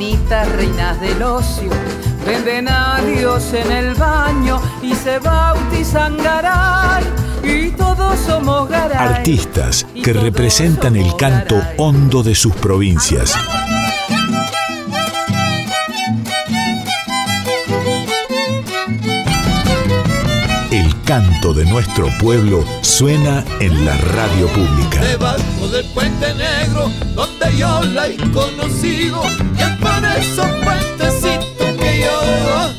minitas, reinas del ocio Venden a Dios en el baño y se bautizan garay. Y todos somos garay. Artistas que representan el canto hondo de sus provincias. Canto de nuestro pueblo suena en la radio pública. Debajo del puente negro, donde yo la he conocido, y por esos puentecitos no me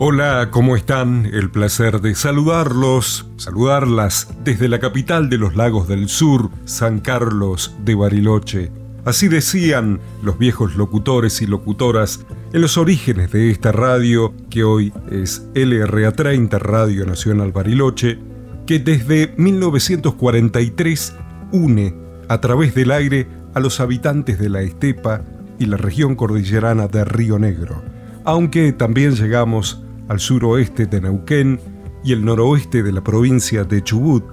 Hola, ¿cómo están? El placer de saludarlos, saludarlas desde la capital de los lagos del sur, San Carlos de Bariloche. Así decían los viejos locutores y locutoras en los orígenes de esta radio, que hoy es LRA30 Radio Nacional Bariloche, que desde 1943 une a través del aire a los habitantes de la estepa y la región cordillerana de Río Negro, aunque también llegamos al suroeste de Neuquén y el noroeste de la provincia de Chubut,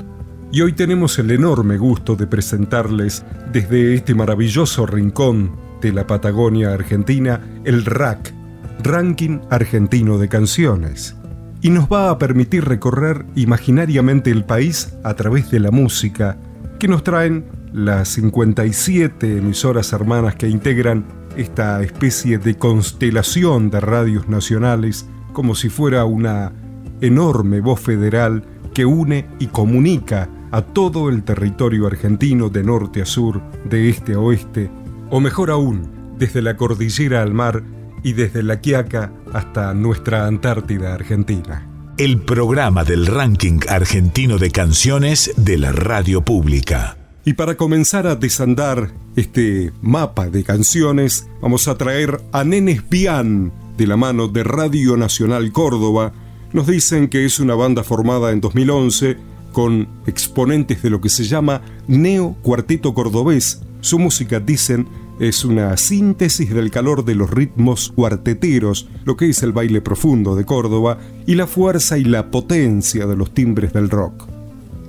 y hoy tenemos el enorme gusto de presentarles desde este maravilloso rincón de la Patagonia Argentina el RAC, Ranking Argentino de Canciones. Y nos va a permitir recorrer imaginariamente el país a través de la música que nos traen las 57 emisoras hermanas que integran esta especie de constelación de radios nacionales como si fuera una enorme voz federal que une y comunica a todo el territorio argentino de norte a sur, de este a oeste, o mejor aún, desde la cordillera al mar y desde La Quiaca hasta nuestra Antártida Argentina. El programa del ranking argentino de canciones de la radio pública. Y para comenzar a desandar este mapa de canciones, vamos a traer a Nenes Bian de la mano de Radio Nacional Córdoba. Nos dicen que es una banda formada en 2011 con exponentes de lo que se llama Neo Cuarteto Cordobés. Su música, dicen, es una síntesis del calor de los ritmos cuarteteros, lo que es el baile profundo de Córdoba, y la fuerza y la potencia de los timbres del rock.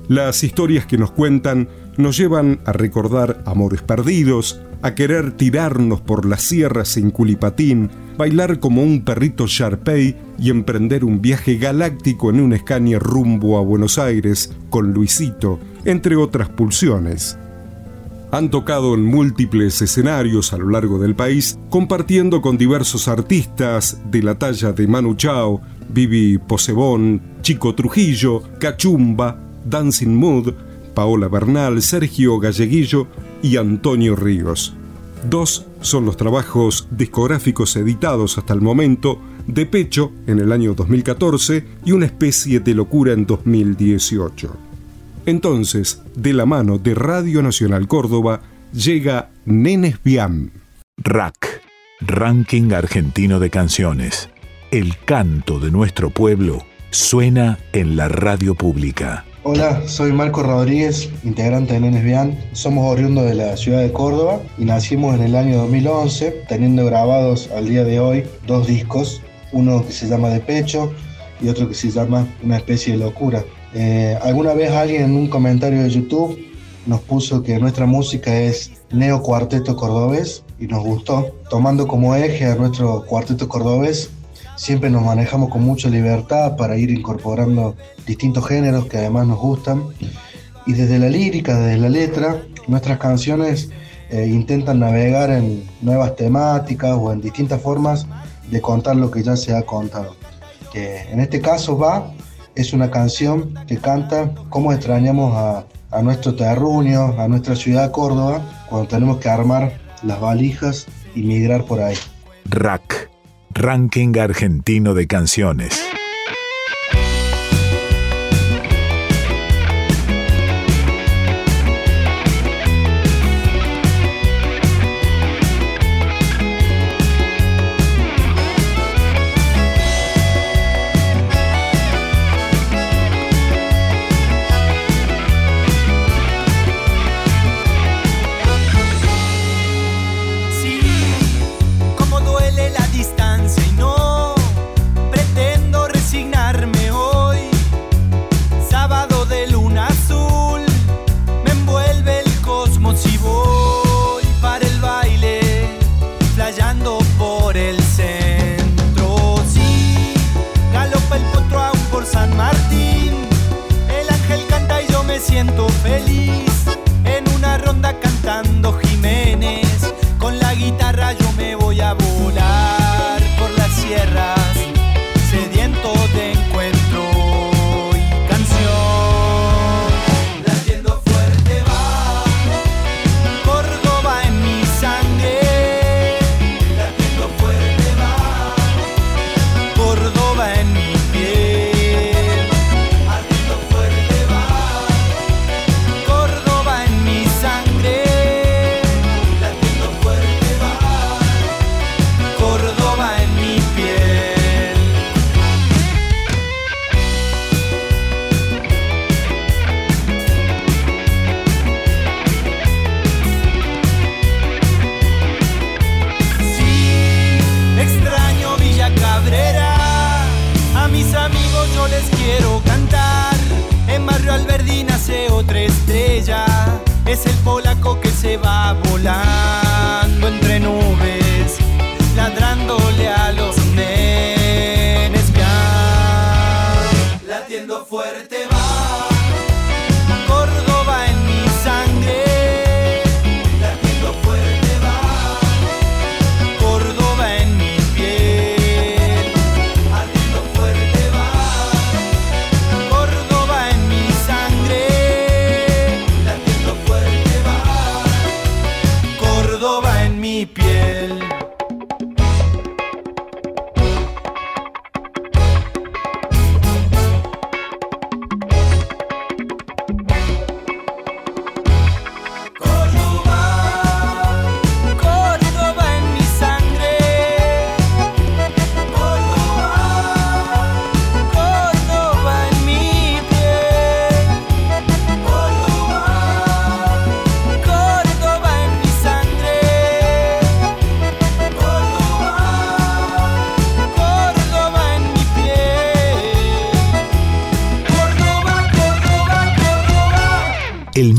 Las historias que nos cuentan nos llevan a recordar amores perdidos, a querer tirarnos por las sierras sin culipatín, bailar como un perrito Sharpei y emprender un viaje galáctico en un Scania rumbo a Buenos Aires con Luisito, entre otras pulsiones. Han tocado en múltiples escenarios a lo largo del país, compartiendo con diversos artistas de la talla de Manu Chao, Vivi Posebón, Chico Trujillo, Cachumba, Dancing Mood, Paola Bernal, Sergio Galleguillo y Antonio Ríos. Dos son los trabajos discográficos editados hasta el momento, De Pecho en el año 2014 y Una especie de locura en 2018. Entonces, de la mano de Radio Nacional Córdoba, llega Nenes Biam. RAC, Ranking Argentino de Canciones. El canto de nuestro pueblo suena en la radio pública. Hola, soy Marco Rodríguez, integrante de Nenes Bian. Somos oriundos de la ciudad de Córdoba y nacimos en el año 2011, teniendo grabados al día de hoy dos discos, uno que se llama De Pecho y otro que se llama Una especie de locura. Eh, alguna vez alguien en un comentario de YouTube nos puso que nuestra música es neo cuarteto cordobés y nos gustó. Tomando como eje a nuestro cuarteto cordobés, siempre nos manejamos con mucha libertad para ir incorporando distintos géneros que además nos gustan. Y desde la lírica, desde la letra, nuestras canciones eh, intentan navegar en nuevas temáticas o en distintas formas de contar lo que ya se ha contado. Que en este caso va es una canción que canta cómo extrañamos a, a nuestro terruño, a nuestra ciudad Córdoba, cuando tenemos que armar las valijas y migrar por ahí. Rack, Ranking Argentino de Canciones. Les quiero cantar. En Barrio Alberdi nace otra estrella. Es el polaco que se va volando entre nubes, ladrándole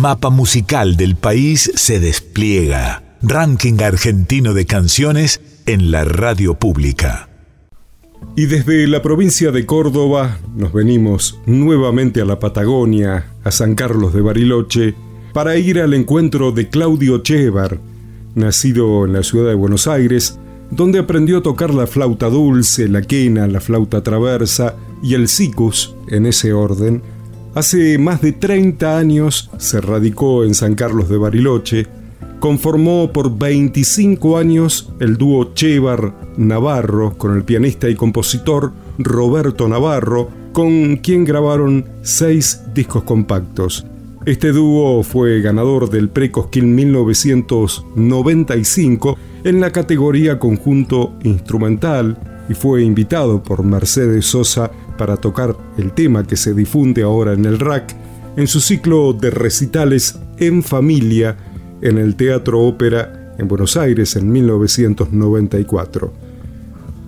mapa musical del país se despliega. Ranking argentino de canciones en la radio pública. Y desde la provincia de Córdoba nos venimos nuevamente a la Patagonia, a San Carlos de Bariloche, para ir al encuentro de Claudio Chevar, nacido en la ciudad de Buenos Aires, donde aprendió a tocar la flauta dulce, la quena, la flauta traversa y el sicus, en ese orden. Hace más de 30 años se radicó en San Carlos de Bariloche, conformó por 25 años el dúo Chevar Navarro con el pianista y compositor Roberto Navarro, con quien grabaron seis discos compactos. Este dúo fue ganador del Precosquín 1995 en la categoría conjunto instrumental y fue invitado por Mercedes Sosa para tocar el tema que se difunde ahora en el rack en su ciclo de recitales en familia en el Teatro Ópera en Buenos Aires en 1994.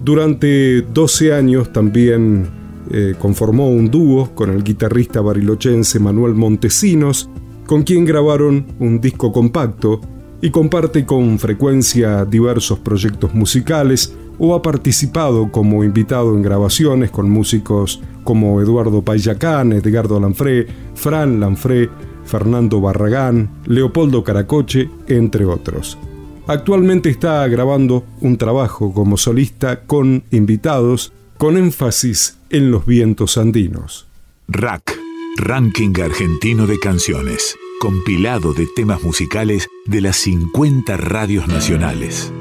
Durante 12 años también eh, conformó un dúo con el guitarrista barilochense Manuel Montesinos, con quien grabaron un disco compacto y comparte con frecuencia diversos proyectos musicales o ha participado como invitado en grabaciones con músicos como Eduardo Payacán, Edgardo Lanfré, Fran Lanfré, Fernando Barragán, Leopoldo Caracoche, entre otros. Actualmente está grabando un trabajo como solista con invitados con énfasis en los vientos andinos. Rack, Ranking Argentino de Canciones, compilado de temas musicales de las 50 radios nacionales.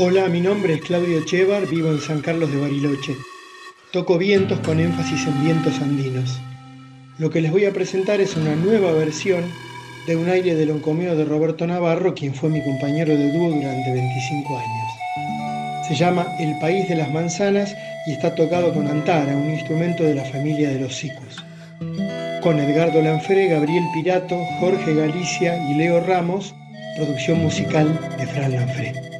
Hola, mi nombre es Claudio Chevar, vivo en San Carlos de Bariloche. Toco vientos con énfasis en vientos andinos. Lo que les voy a presentar es una nueva versión de un aire del oncomeo de Roberto Navarro, quien fue mi compañero de dúo durante 25 años. Se llama El País de las Manzanas y está tocado con antara, un instrumento de la familia de los sicus. Con Edgardo Lanfré, Gabriel Pirato, Jorge Galicia y Leo Ramos, producción musical de Fran Lanfré.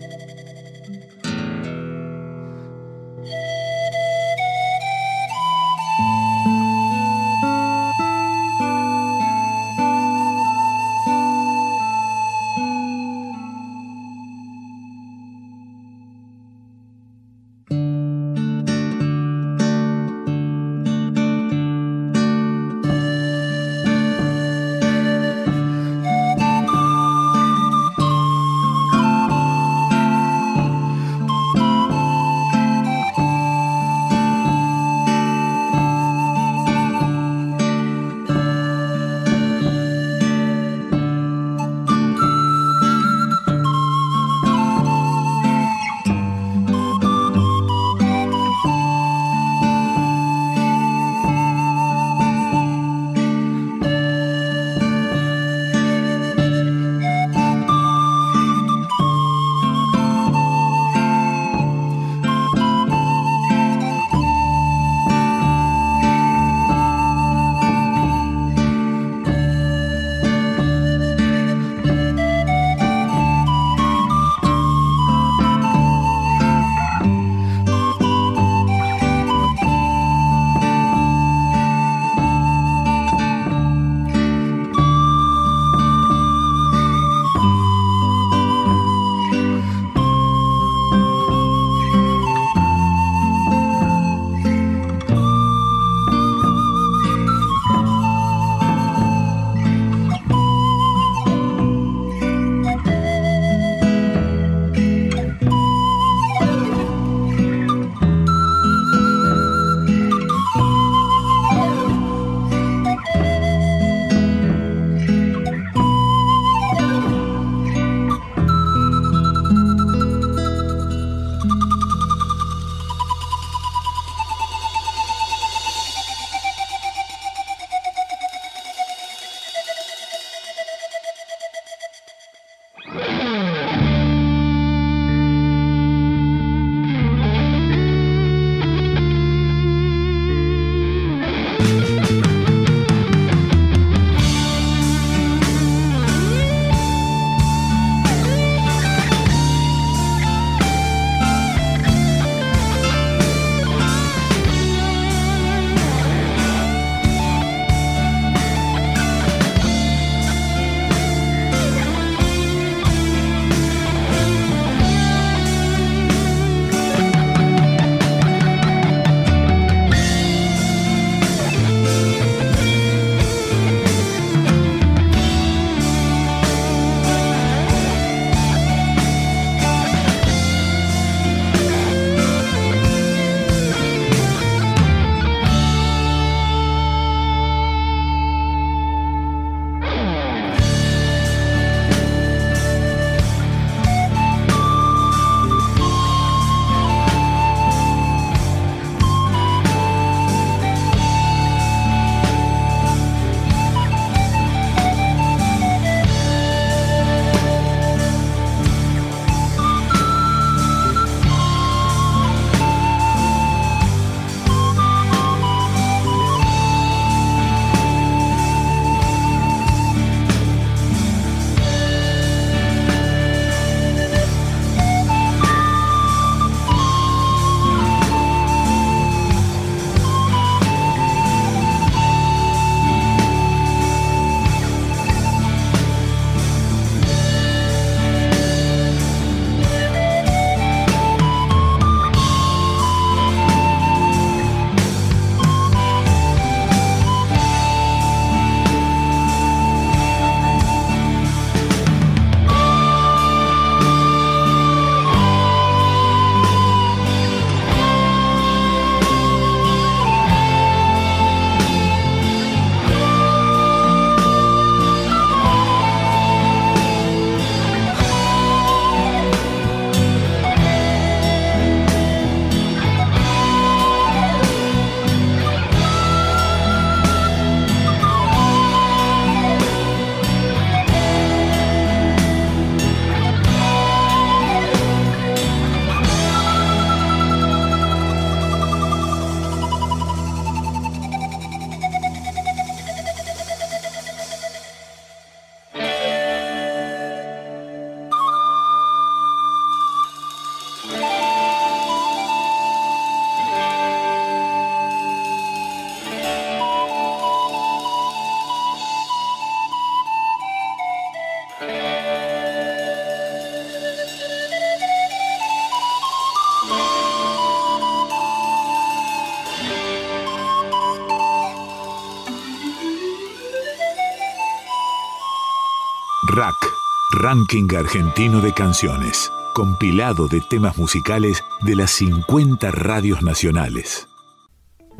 Ranking Argentino de Canciones, compilado de temas musicales de las 50 radios nacionales.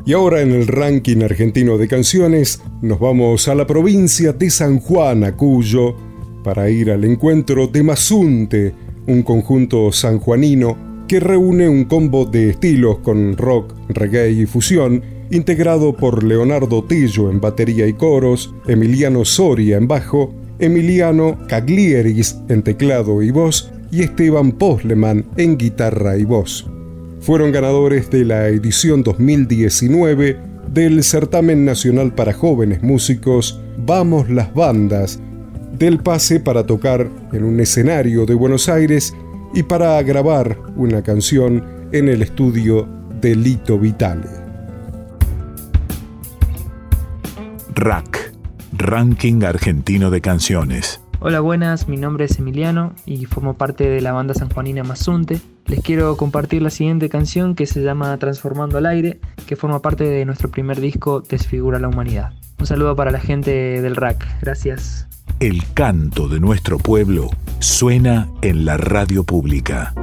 Y ahora en el ranking argentino de canciones nos vamos a la provincia de San Juan, a Cuyo, para ir al encuentro de Mazunte, un conjunto sanjuanino que reúne un combo de estilos con rock, reggae y fusión, integrado por Leonardo Tello en batería y coros, Emiliano Soria en bajo Emiliano Caglieris en teclado y voz y Esteban Posleman en guitarra y voz. Fueron ganadores de la edición 2019 del Certamen Nacional para Jóvenes Músicos Vamos las Bandas, del pase para tocar en un escenario de Buenos Aires y para grabar una canción en el estudio de Lito Vitale. Rack Ranking Argentino de Canciones. Hola, buenas, mi nombre es Emiliano y formo parte de la banda sanjuanina Mazunte. Les quiero compartir la siguiente canción que se llama Transformando al Aire, que forma parte de nuestro primer disco Desfigura la Humanidad. Un saludo para la gente del RAC, gracias. El canto de nuestro pueblo suena en la radio pública.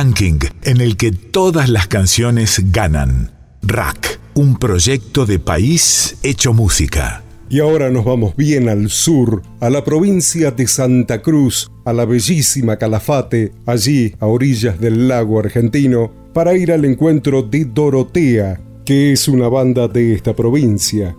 En el que todas las canciones ganan. Rack, un proyecto de país hecho música. Y ahora nos vamos bien al sur, a la provincia de Santa Cruz, a la bellísima Calafate, allí a orillas del lago argentino, para ir al encuentro de Dorotea, que es una banda de esta provincia.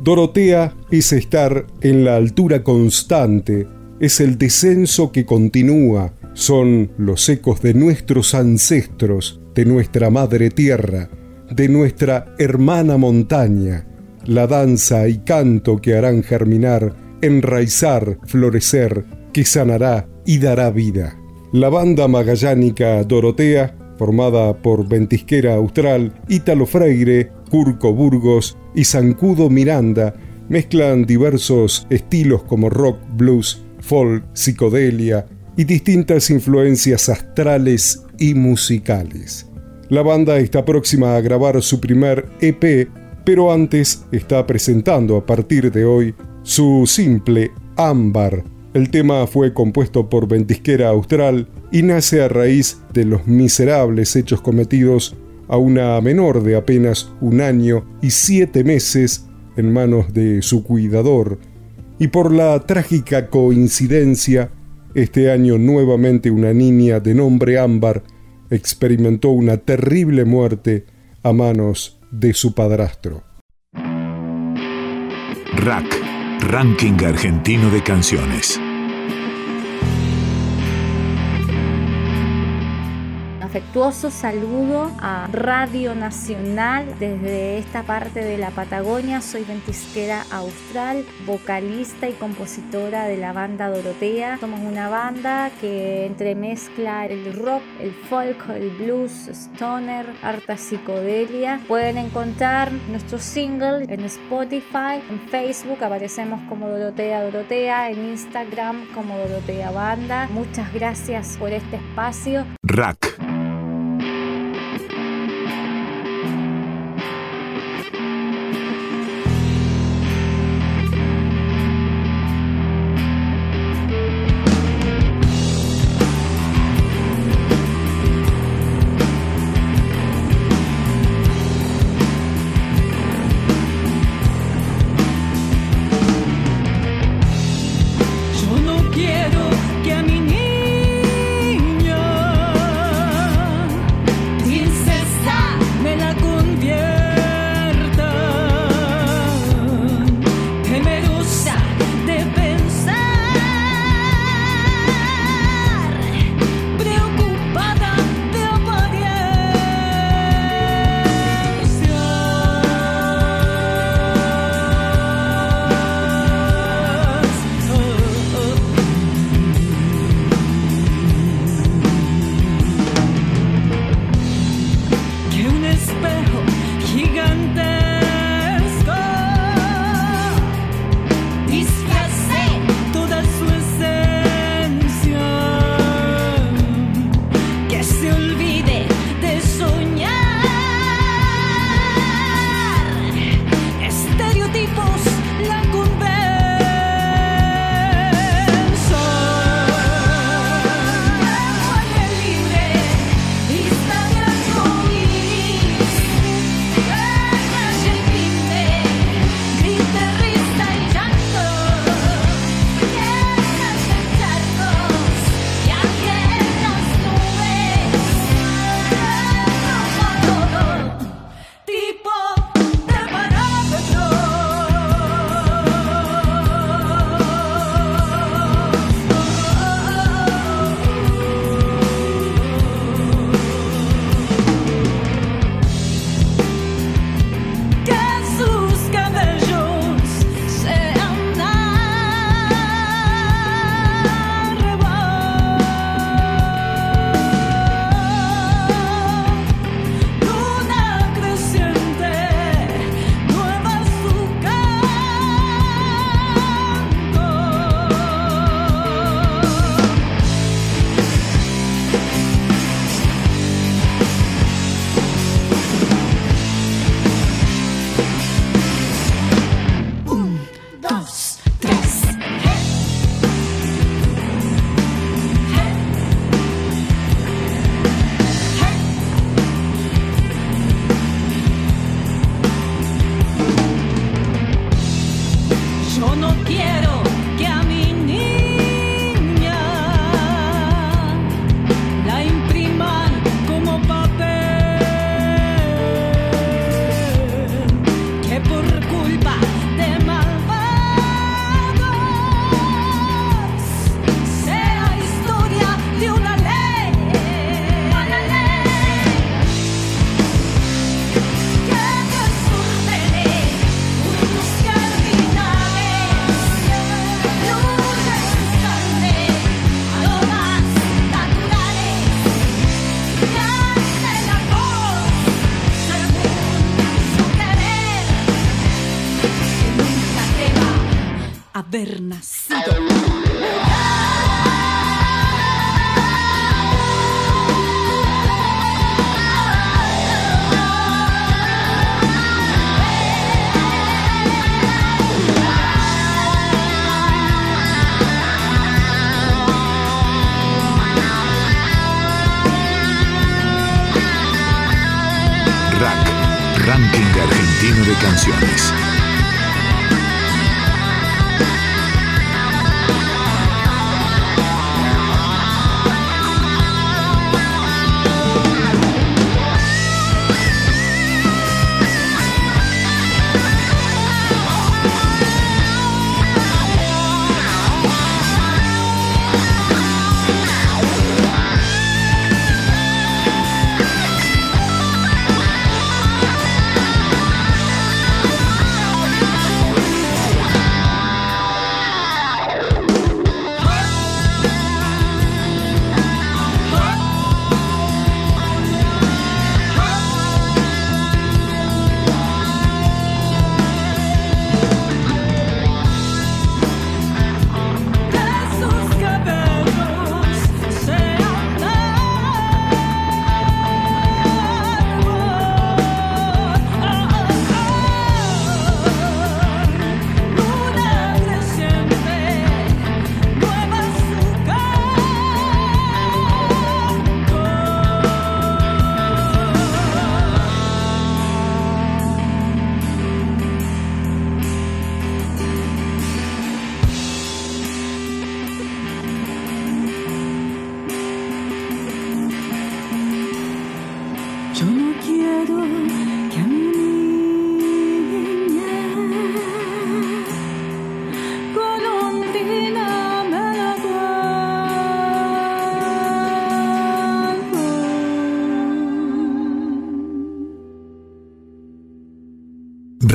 Dorotea es estar en la altura constante, es el descenso que continúa, son los ecos de nuestros ancestros, de nuestra madre tierra, de nuestra hermana montaña, la danza y canto que harán germinar, enraizar, florecer, que sanará y dará vida. La banda magallánica Dorotea, formada por Ventisquera Austral, Ítalo Freire, Curco Burgos y Zancudo Miranda, mezclan diversos estilos como rock, blues, folk, psicodelia, y distintas influencias astrales y musicales. La banda está próxima a grabar su primer EP, pero antes está presentando a partir de hoy su simple Ámbar. El tema fue compuesto por Ventisquera Austral y nace a raíz de los miserables hechos cometidos a una menor de apenas un año y siete meses en manos de su cuidador, y por la trágica coincidencia este año nuevamente una niña de nombre Ámbar experimentó una terrible muerte a manos de su padrastro. Rack, Ranking Argentino de Canciones. Afectuoso saludo a Radio Nacional desde esta parte de la Patagonia. Soy ventisquera austral, vocalista y compositora de la banda Dorotea. Somos una banda que entremezcla el rock, el folk, el blues, stoner, harta psicodelia. Pueden encontrar nuestro single en Spotify, en Facebook aparecemos como Dorotea Dorotea, en Instagram como Dorotea Banda. Muchas gracias por este espacio. Rack haber nacido. Ranking Argentino de Canciones.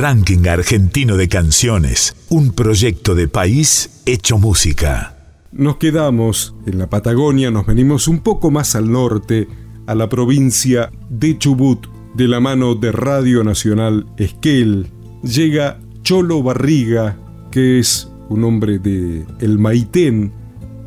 Ranking Argentino de Canciones, un proyecto de país hecho música. Nos quedamos en la Patagonia, nos venimos un poco más al norte, a la provincia de Chubut, de la mano de Radio Nacional Esquel. Llega Cholo Barriga, que es un hombre de El Maitén,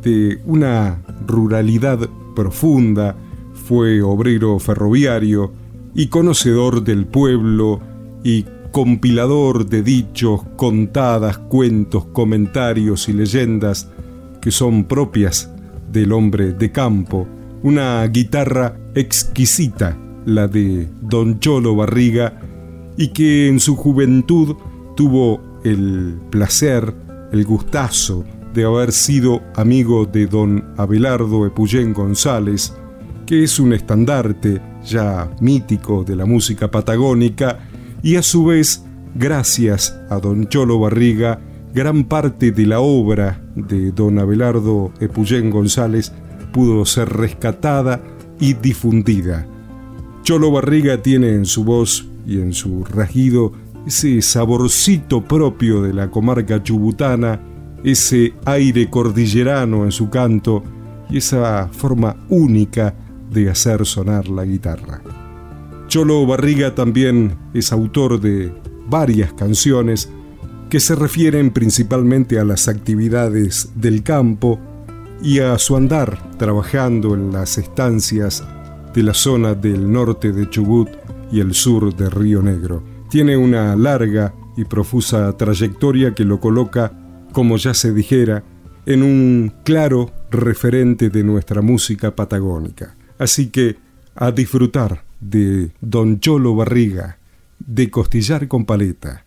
de una ruralidad profunda, fue obrero ferroviario y conocedor del pueblo y compilador de dichos, contadas, cuentos, comentarios y leyendas que son propias del hombre de campo, una guitarra exquisita, la de Don Cholo Barriga, y que en su juventud tuvo el placer, el gustazo de haber sido amigo de don Abelardo Epuyén González, que es un estandarte ya mítico de la música patagónica y a su vez, gracias a don Cholo Barriga, gran parte de la obra de don Abelardo Epuyén González pudo ser rescatada y difundida. Cholo Barriga tiene en su voz y en su rajido ese saborcito propio de la comarca chubutana, ese aire cordillerano en su canto y esa forma única de hacer sonar la guitarra. Cholo Barriga también es autor de varias canciones que se refieren principalmente a las actividades del campo y a su andar trabajando en las estancias de la zona del norte de Chubut y el sur de Río Negro. Tiene una larga y profusa trayectoria que lo coloca, como ya se dijera, en un claro referente de nuestra música patagónica. Así que a disfrutar de Don Cholo Barriga, de costillar con paleta.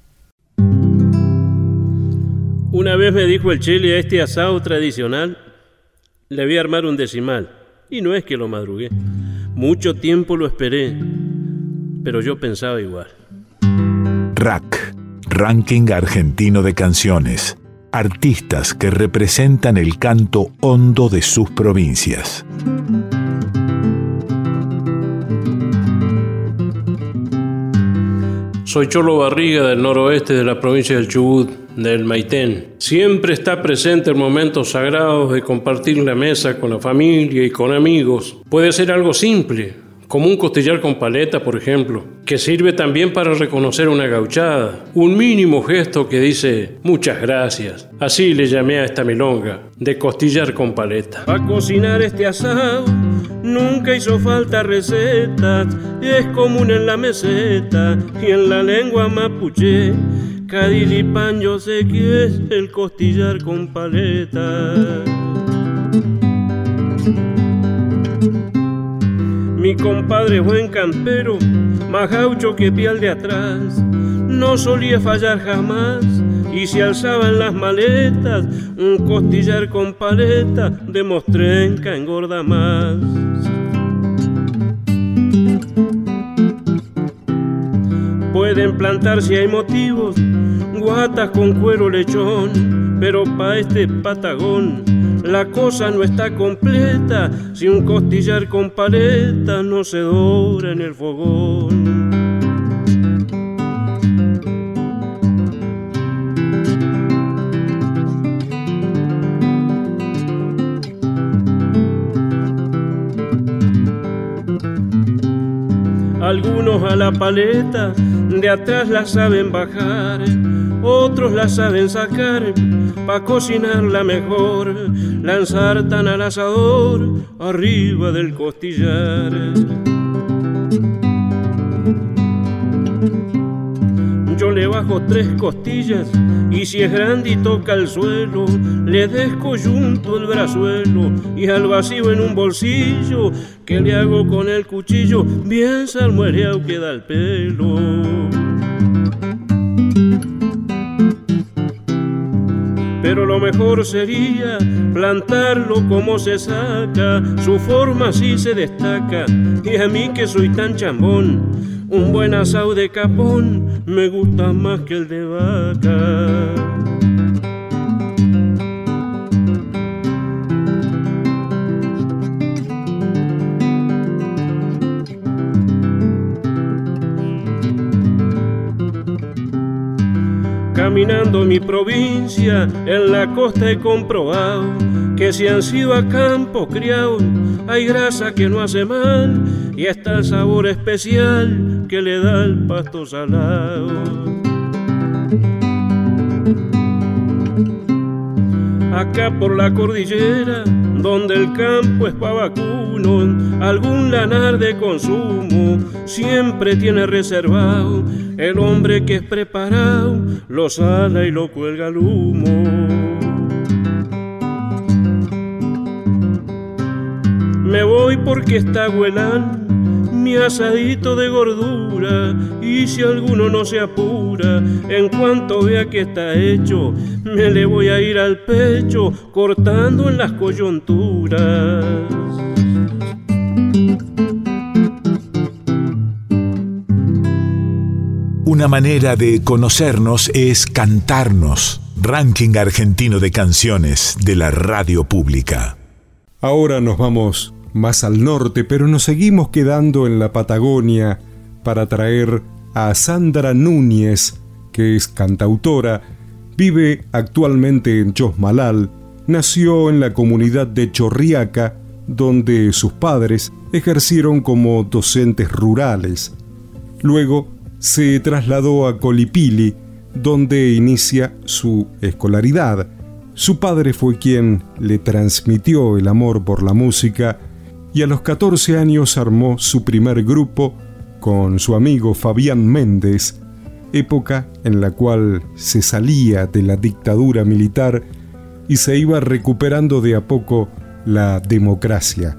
Una vez me dijo el chile a este asado tradicional, le voy a armar un decimal. Y no es que lo madrugué. Mucho tiempo lo esperé, pero yo pensaba igual. Rack, Ranking Argentino de Canciones. Artistas que representan el canto hondo de sus provincias. Soy Cholo Barriga del noroeste de la provincia del Chubut, del Maitén. Siempre está presente en momentos sagrados de compartir la mesa con la familia y con amigos. Puede ser algo simple, como un costillar con paleta, por ejemplo, que sirve también para reconocer una gauchada, un mínimo gesto que dice muchas gracias. Así le llamé a esta milonga, de costillar con paleta. A cocinar este asado nunca hizo falta recetas, es común en la meseta y en la lengua mapuche. Cadilipan yo sé que es el costillar con paleta. Mi compadre buen campero, más gaucho que piel de atrás, no solía fallar jamás y se alzaban las maletas, un costillar con paleta de mostrenca engorda más. Pueden plantar si hay motivos, guatas con cuero lechón, pero pa' este patagón la cosa no está completa si un costillar con paleta no se dora en el fogón. Algunos a la paleta de atrás la saben bajar, otros la saben sacar pa' cocinarla mejor, lanzar tan al asador arriba del costillar. Yo le bajo tres costillas y si es grande y toca el suelo, le descoyunto el brazuelo y al vacío en un bolsillo que le hago con el cuchillo, bien salmuereado queda el pelo. Mejor sería plantarlo como se saca, su forma sí se destaca, y a mí que soy tan chambón, un buen asado de capón me gusta más que el de vaca. Mi provincia, en la costa he comprobado que si han sido a campo criados, hay grasa que no hace mal y está el sabor especial que le da el pasto salado. Acá por la cordillera, donde el campo es pa' vacuno, algún lanar de consumo siempre tiene reservado el hombre que es preparado lo sala y lo cuelga al humo. Me voy porque está huelán mi asadito de gordura y si alguno no se apura, en cuanto vea que está hecho, me le voy a ir al pecho cortando en las coyunturas. Una manera de conocernos es cantarnos. Ranking argentino de canciones de la radio pública. Ahora nos vamos más al norte, pero nos seguimos quedando en la Patagonia para traer a Sandra Núñez, que es cantautora, vive actualmente en Chosmalal, nació en la comunidad de Chorriaca, donde sus padres ejercieron como docentes rurales. Luego se trasladó a Colipili, donde inicia su escolaridad. Su padre fue quien le transmitió el amor por la música y a los 14 años armó su primer grupo con su amigo Fabián Méndez, época en la cual se salía de la dictadura militar y se iba recuperando de a poco la democracia.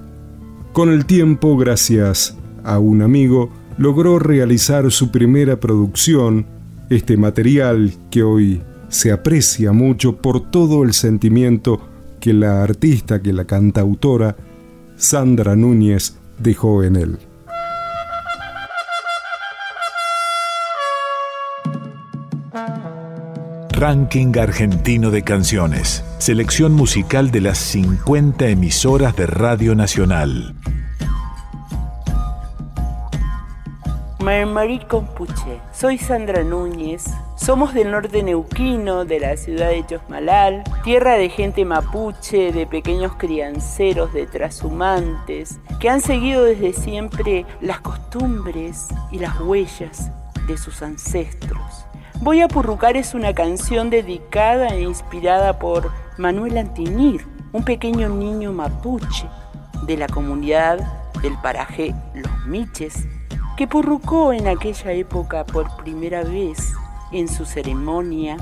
Con el tiempo, gracias a un amigo, logró realizar su primera producción, este material que hoy se aprecia mucho por todo el sentimiento que la artista, que la cantautora Sandra Núñez dejó en él. Ranking Argentino de Canciones. Selección musical de las 50 emisoras de Radio Nacional. Marmarí Compuche. Soy Sandra Núñez. Somos del norte neuquino, de la ciudad de Chosmalal, tierra de gente mapuche, de pequeños crianceros, de trashumantes, que han seguido desde siempre las costumbres y las huellas de sus ancestros. Voy a Purrucar es una canción dedicada e inspirada por Manuel Antinir, un pequeño niño mapuche de la comunidad del paraje Los Miches, que purrucó en aquella época por primera vez en su ceremonia,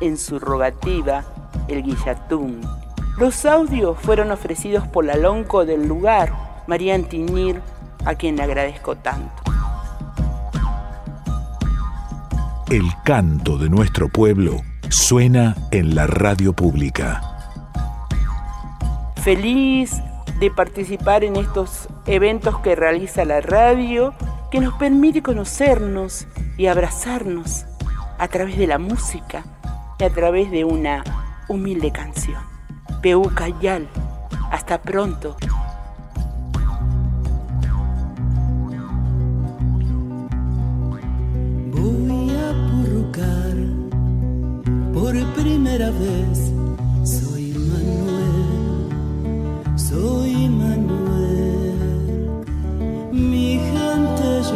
en su rogativa, el guillatún. Los audios fueron ofrecidos por la lonco del lugar, María Antinir, a quien le agradezco tanto. El canto de nuestro pueblo suena en la radio pública. Feliz de participar en estos eventos que realiza la radio, que nos permite conocernos y abrazarnos a través de la música y a través de una humilde canción. Peucayal, hasta pronto. Voy a purrucar por primera vez soy Manuel,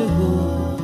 gente llegó,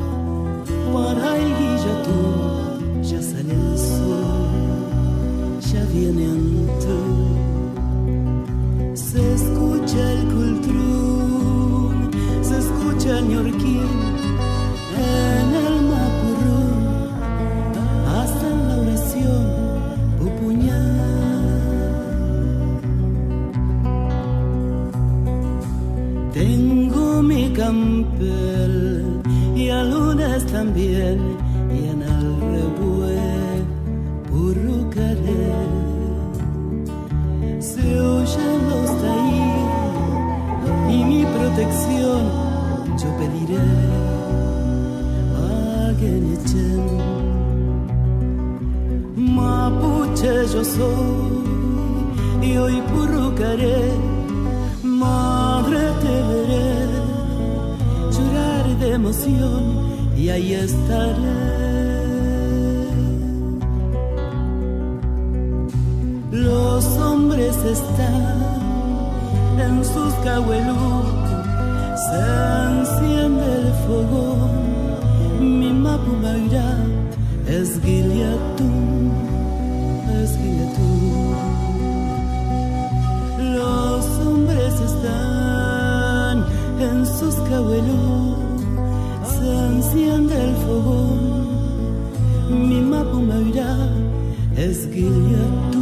Se oyen los taír y mi protección yo pediré a Genechen. Mapuche yo soy y hoy purrucaré madre te veré llorar de emoción y ahí estaré. Los hombres están en sus cahuelú, se enciende el fogón, mi mapumaira es guiliatú, es guiliatú. Los hombres están en sus cabuelú, se enciende el fogón, mi mapumaira es guiliatú,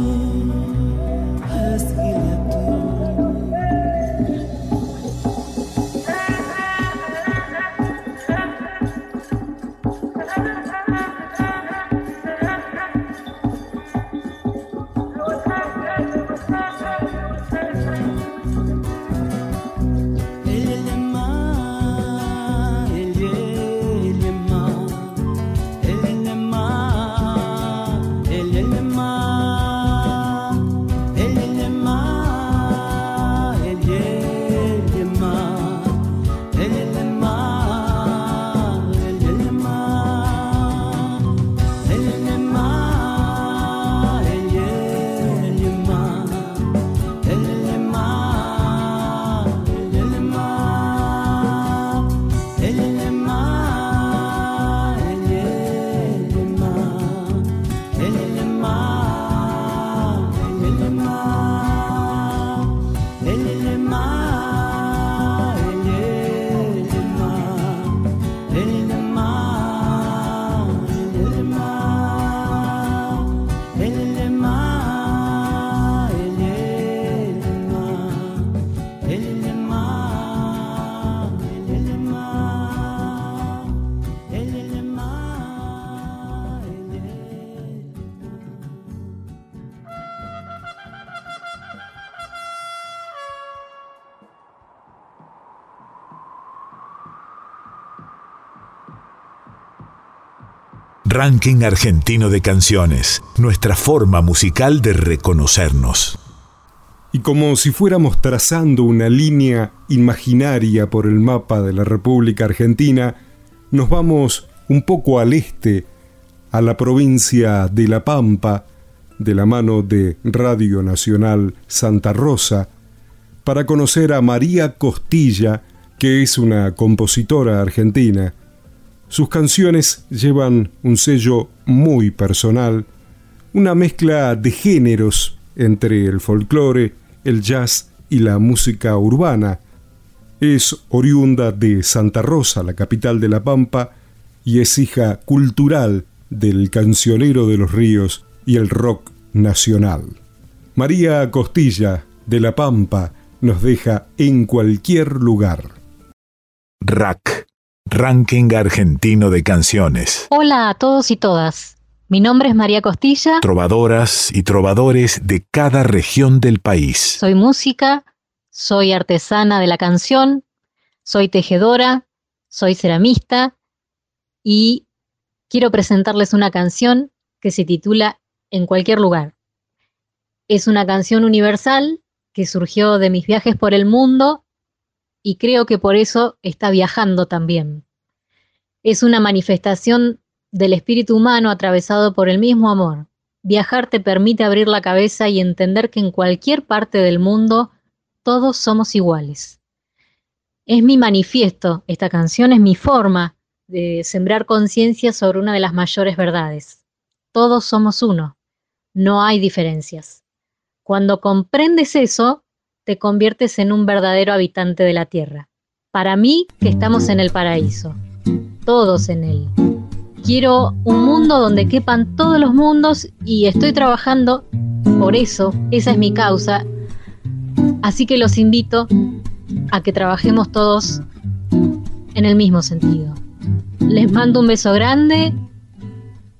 Ranking Argentino de Canciones, nuestra forma musical de reconocernos. Y como si fuéramos trazando una línea imaginaria por el mapa de la República Argentina, nos vamos un poco al este, a la provincia de La Pampa, de la mano de Radio Nacional Santa Rosa, para conocer a María Costilla, que es una compositora argentina. Sus canciones llevan un sello muy personal, una mezcla de géneros entre el folclore, el jazz y la música urbana. Es oriunda de Santa Rosa, la capital de La Pampa, y es hija cultural del cancionero de los ríos y el rock nacional. María Costilla, de La Pampa, nos deja en cualquier lugar. Rack, Ranking Argentino de Canciones. Hola a todos y todas. Mi nombre es María Costilla. Trovadoras y trovadores de cada región del país. Soy música, soy artesana de la canción, soy tejedora, soy ceramista y quiero presentarles una canción que se titula En cualquier lugar. Es una canción universal que surgió de mis viajes por el mundo y creo que por eso está viajando también. Es una manifestación del espíritu humano atravesado por el mismo amor. Viajar te permite abrir la cabeza y entender que en cualquier parte del mundo todos somos iguales. Es mi manifiesto, esta canción es mi forma de sembrar conciencia sobre una de las mayores verdades. Todos somos uno, no hay diferencias. Cuando comprendes eso, te conviertes en un verdadero habitante de la tierra. Para mí, que estamos en el paraíso, todos en él. Quiero un mundo donde quepan todos los mundos y estoy trabajando por eso, esa es mi causa. Así que los invito a que trabajemos todos en el mismo sentido. Les mando un beso grande.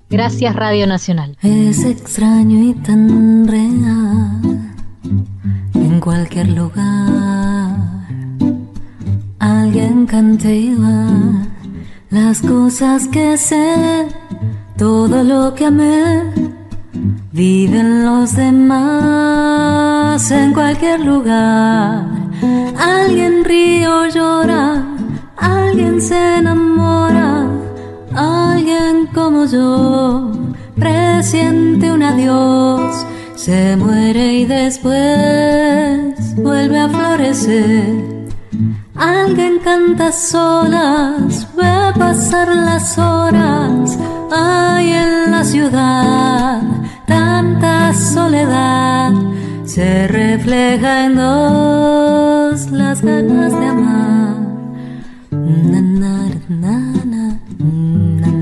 Gracias Radio Nacional. Es extraño y tan real. Cualquier lugar, alguien cantiva las cosas que sé, todo lo que amé, viven los demás en cualquier lugar. Alguien ríe o llora, alguien se enamora, alguien como yo presiente un adiós, se muere y después vuelve a florecer Alguien canta solas, ve pasar las horas. Hay en la ciudad tanta soledad. Se refleja en dos las ganas de amar.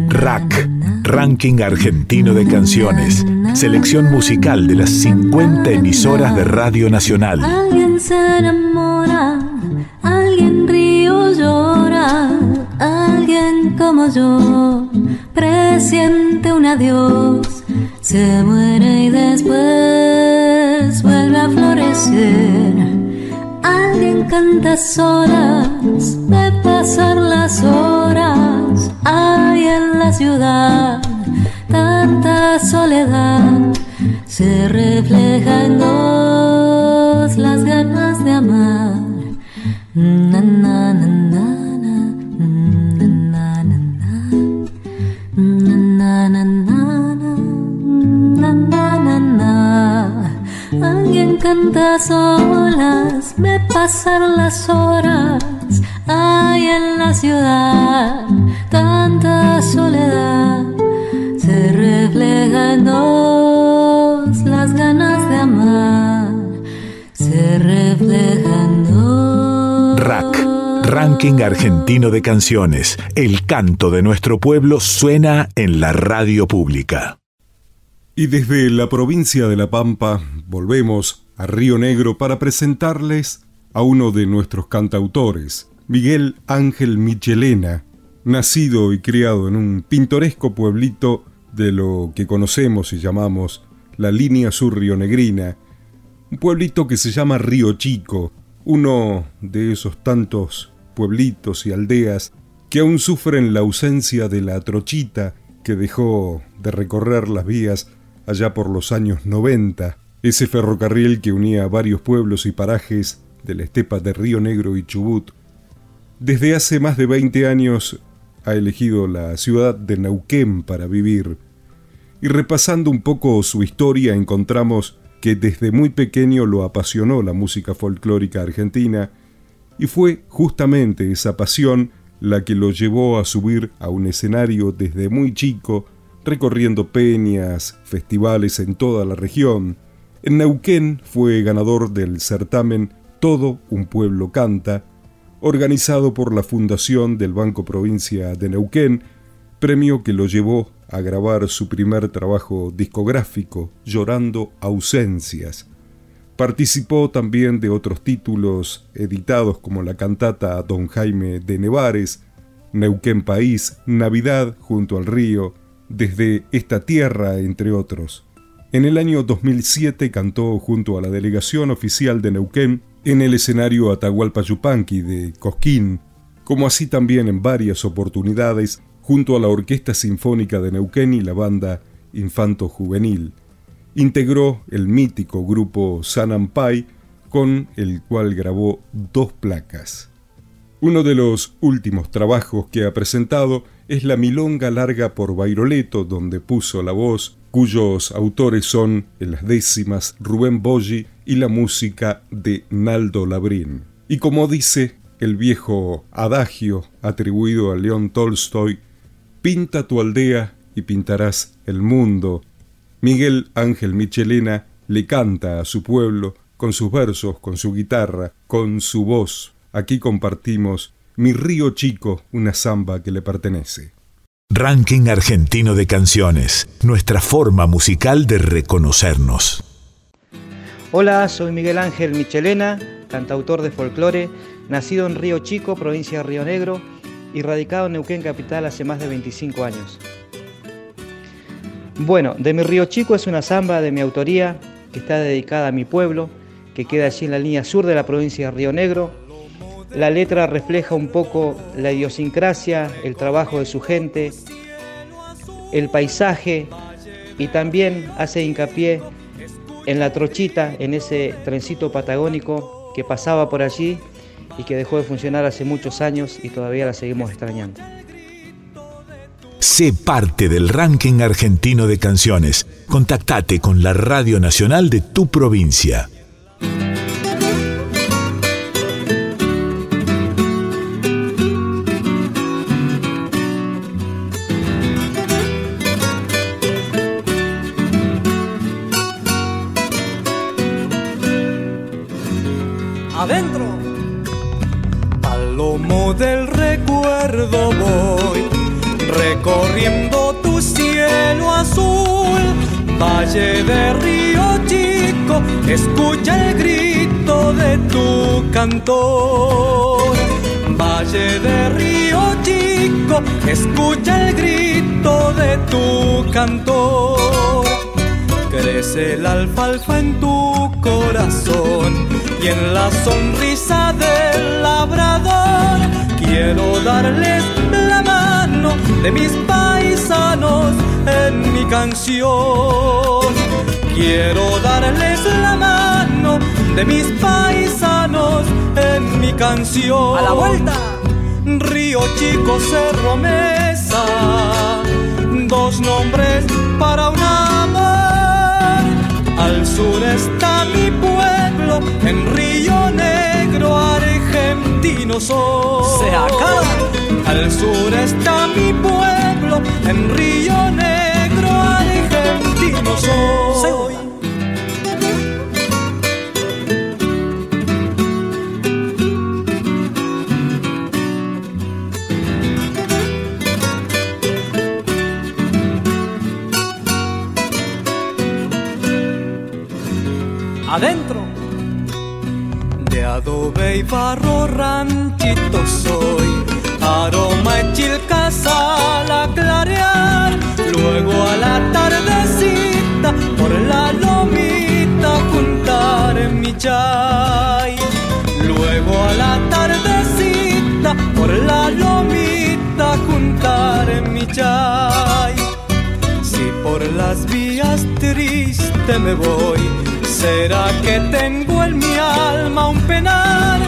Rack, Ranking Argentino de Canciones. Selección musical de las 50 emisoras de Radio Nacional. Alguien se enamora Alguien río llora, alguien como yo presiente un adiós, se muere y después vuelve a florecer. Alguien canta solas de pasar las horas, tanta soledad, se refleja en dos las ganas de amar canta solas, me pasaron las horas. Hay en la ciudad tanta soledad, se refleja en dos las ganas de amar, se refleja en Rack, Ranking Argentino de Canciones. El canto de nuestro pueblo suena en la radio pública. Y desde la provincia de La Pampa volvemos a Río Negro para presentarles a uno de nuestros cantautores, Miguel Ángel Michelena, nacido y criado en un pintoresco pueblito de lo que conocemos y llamamos la línea sur rionegrina, un pueblito que se llama Río Chico, uno de esos tantos pueblitos y aldeas que aún sufren la ausencia de la trochita que dejó de recorrer las vías allá por los años 90, ese ferrocarril que unía varios pueblos y parajes de la estepa de Río Negro y Chubut. Desde hace más de 20 años ha elegido la ciudad de Neuquén para vivir. Y repasando un poco su historia encontramos que desde muy pequeño lo apasionó la música folclórica argentina y fue justamente esa pasión la que lo llevó a subir a un escenario desde muy chico, recorriendo peñas, festivales en toda la región. En Neuquén fue ganador del certamen Todo un pueblo canta, organizado por la Fundación del Banco Provincia de Neuquén, premio que lo llevó a grabar su primer trabajo discográfico, Llorando Ausencias. Participó también de otros títulos editados como la cantata Don Jaime de Nevares, Neuquén País, Navidad junto al río, Desde esta tierra, entre otros. En el año 2007 cantó junto a la delegación oficial de Neuquén en el escenario Atahualpa Yupanqui de Cosquín, como así también en varias oportunidades junto a la Orquesta Sinfónica de Neuquén y la banda Infanto Juvenil. Integró el mítico grupo Sanampai, con el cual grabó dos placas. Uno de los últimos trabajos que ha presentado es la Milonga Larga por Bairoleto, donde puso la voz, cuyos autores son en las décimas Rubén Boggi y la música de Naldo Labrín. Y como dice el viejo adagio atribuido a León Tolstoy, Pinta tu aldea y pintarás el mundo. Miguel Ángel Michelena le canta a su pueblo con sus versos, con su guitarra, con su voz. Aquí compartimos Mi río chico, una samba que le pertenece. Ranking argentino de canciones, nuestra forma musical de reconocernos. Hola, soy Miguel Ángel Michelena, cantautor de folclore, nacido en Río Chico, provincia de Río Negro, y radicado en Neuquén Capital hace más de 25 años. Bueno, De mi Río Chico es una samba de mi autoría que está dedicada a mi pueblo, que queda allí en la línea sur de la provincia de Río Negro. La letra refleja un poco la idiosincrasia, el trabajo de su gente, el paisaje y también hace hincapié en la trochita, en ese trencito patagónico que pasaba por allí y que dejó de funcionar hace muchos años y todavía la seguimos extrañando. Sé parte del ranking argentino de canciones. Contactate con la Radio Nacional de tu provincia. Valle de río chico, escucha el grito de tu cantor. Valle de río chico, escucha el grito de tu cantor. Crece el alfalfa en tu corazón y en la sonrisa del labrador quiero darles la mano de mis paisanos en mi canción. Quiero darles la mano de mis paisanos en mi canción. A la vuelta. Río Chico, Cerro Mesa, dos nombres para un amor. Al sur está mi pueblo, en Río Negro, argentino soy. Se acaba. Al sur está mi pueblo, en Río Negro, argentino soy. Las vías tristes me voy, ¿Será que tengo en mi alma un penar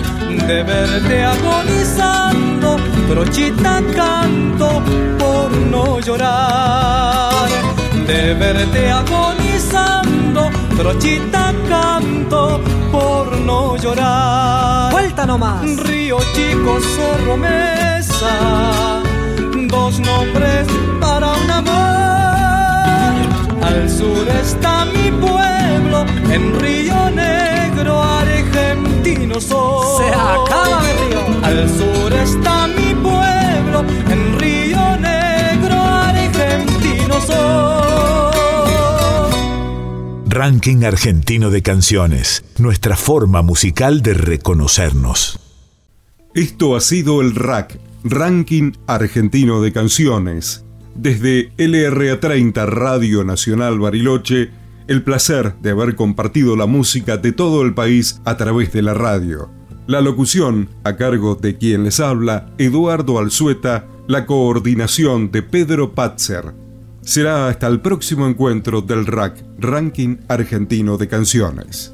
de verte agonizando, brochita canto por no llorar. De verte agonizando, brochita canto por no llorar. Vuelta nomás. Río Chico, Zorro Mesa, dos nombres para un amor. Al sur está mi pueblo, en Río Negro, argentino soy. Se acaba de río. Al sur está mi pueblo, en Río Negro, argentino soy. Ranking Argentino de Canciones, nuestra forma musical de reconocernos. Esto ha sido el RAC, Ranking Argentino de Canciones. Desde LRA30 Radio Nacional Bariloche, el placer de haber compartido la música de todo el país a través de la radio. La locución, a cargo de quien les habla, Eduardo Alzueta, la coordinación de Pedro Patzer. Será hasta el próximo encuentro del RAC, Ranking Argentino de Canciones.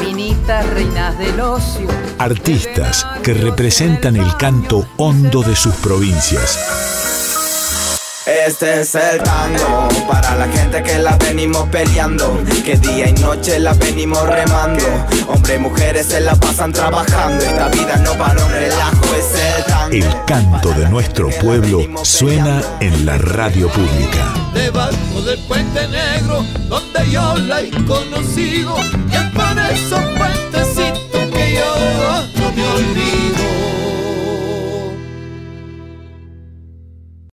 minitas, reinas del ocio. Artistas que representan el canto hondo de sus provincias. Este es el tango para la gente que la venimos peleando, que día y noche la venimos remando. Hombres y mujeres se la pasan trabajando. Esta vida no para un relajo, es el tango. El canto de nuestro pueblo suena en la radio pública. Debajo del puente negro, donde yo la he conocido, y es por esos puentecitos que yo no me olvido.